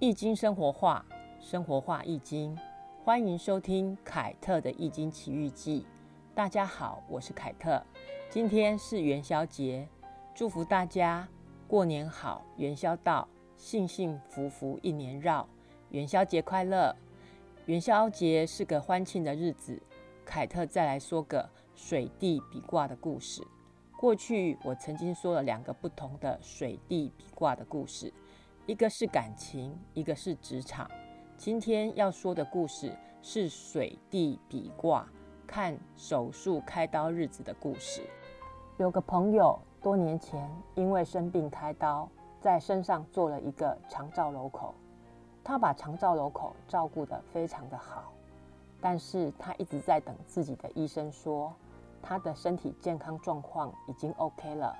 易经生活化，生活化易经，欢迎收听凯特的易经奇遇记。大家好，我是凯特。今天是元宵节，祝福大家过年好，元宵到，幸幸福福一年绕，元宵节快乐！元宵节是个欢庆的日子，凯特再来说个水地比卦的故事。过去我曾经说了两个不同的水地比卦的故事。一个是感情，一个是职场。今天要说的故事是水地比卦，看手术开刀日子的故事。有个朋友多年前因为生病开刀，在身上做了一个肠造瘘口。他把肠造瘘口照顾得非常的好，但是他一直在等自己的医生说，他的身体健康状况已经 OK 了，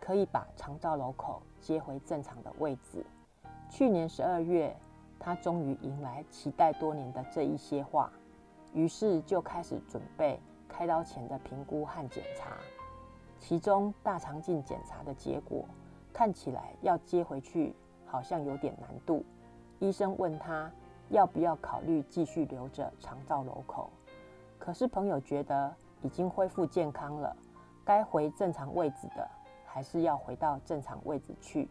可以把肠造瘘口接回正常的位置。去年十二月，他终于迎来期待多年的这一些话，于是就开始准备开刀前的评估和检查。其中大肠镜检查的结果看起来要接回去好像有点难度。医生问他要不要考虑继续留着肠造瘘口，可是朋友觉得已经恢复健康了，该回正常位置的还是要回到正常位置去。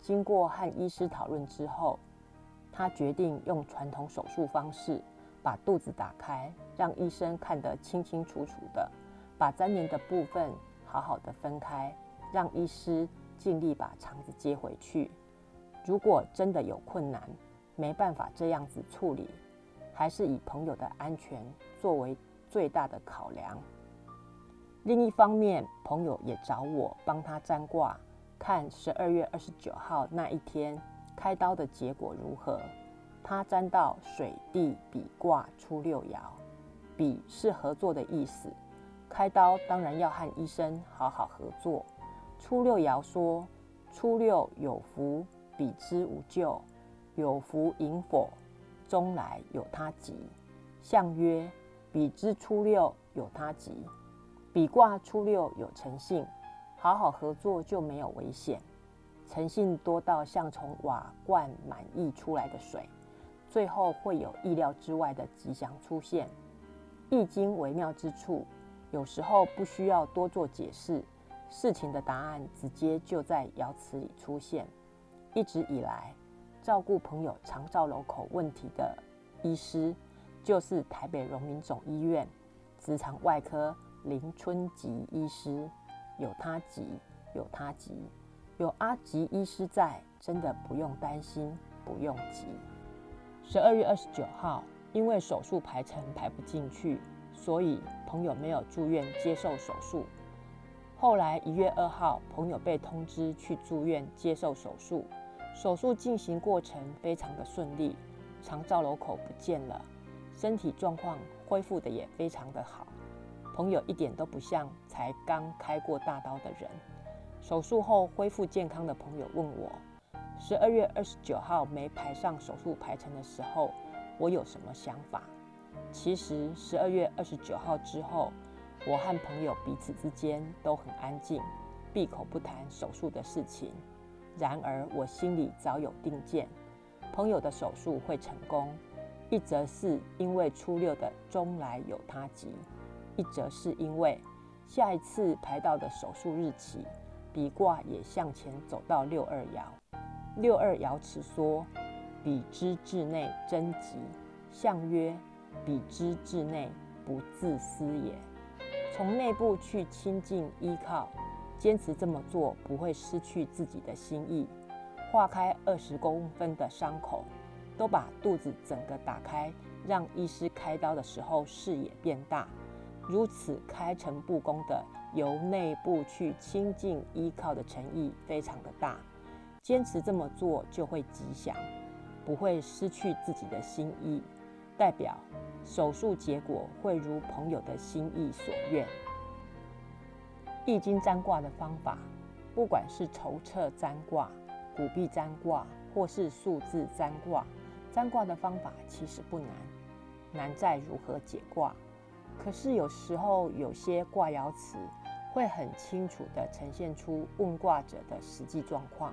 经过和医师讨论之后，他决定用传统手术方式把肚子打开，让医生看得清清楚楚的，把粘连的部分好好的分开，让医师尽力把肠子接回去。如果真的有困难，没办法这样子处理，还是以朋友的安全作为最大的考量。另一方面，朋友也找我帮他占卦。看十二月二十九号那一天开刀的结果如何？他占到水地比卦初六爻，比是合作的意思。开刀当然要和医生好好合作。初六爻说：初六有福，比之无咎；有福迎否，终来有他吉。象曰：比之初六有他吉，比卦初六有诚信。好好合作就没有危险，诚信多到像从瓦罐满溢出来的水，最后会有意料之外的吉祥出现。易经微妙之处，有时候不需要多做解释，事情的答案直接就在爻辞里出现。一直以来，照顾朋友肠造瘘口问题的医师，就是台北荣民总医院直肠外科林春吉医师。有他急，有他急，有阿吉医师在，真的不用担心，不用急。十二月二十九号，因为手术排程排不进去，所以朋友没有住院接受手术。后来一月二号，朋友被通知去住院接受手术，手术进行过程非常的顺利，肠造瘘口不见了，身体状况恢复的也非常的好。朋友一点都不像才刚开过大刀的人。手术后恢复健康的朋友问我，十二月二十九号没排上手术排程的时候，我有什么想法？其实十二月二十九号之后，我和朋友彼此之间都很安静，闭口不谈手术的事情。然而我心里早有定见，朋友的手术会成功。一则是因为初六的终来有他吉。一则是因为下一次排到的手术日期，比卦也向前走到六二爻。六二爻辞说：“比之至内贞吉。”象曰：“比之至内不自私也。”从内部去亲近依靠，坚持这么做不会失去自己的心意。化开二十公分的伤口，都把肚子整个打开，让医师开刀的时候视野变大。如此开诚布公的由内部去亲近依靠的诚意非常的大，坚持这么做就会吉祥，不会失去自己的心意，代表手术结果会如朋友的心意所愿。易经占卦的方法，不管是筹策占卦、古币占卦，或是数字占卦，占卦的方法其实不难，难在如何解卦。可是有时候有些卦爻辞会很清楚地呈现出问卦者的实际状况，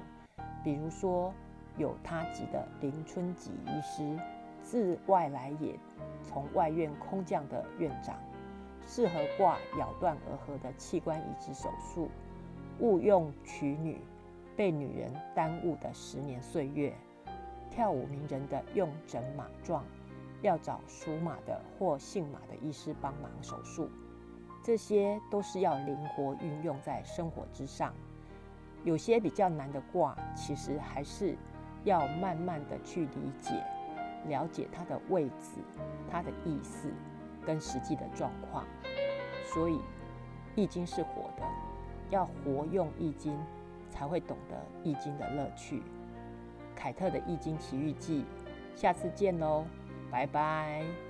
比如说有他级的林春吉医师，自外来也，从外院空降的院长，适合挂咬断额合的器官移植手术，误用娶女，被女人耽误的十年岁月，跳舞名人的用整马状，要找属马的或姓马的医师帮忙手术，这些都是要灵活运用在生活之上。有些比较难的卦，其实还是要慢慢的去理解、了解它的位置、它的意思跟实际的状况。所以，《易经》是活的，要活用《易经》，才会懂得《易经》的乐趣。凯特的《易经奇遇记》，下次见喽，拜拜。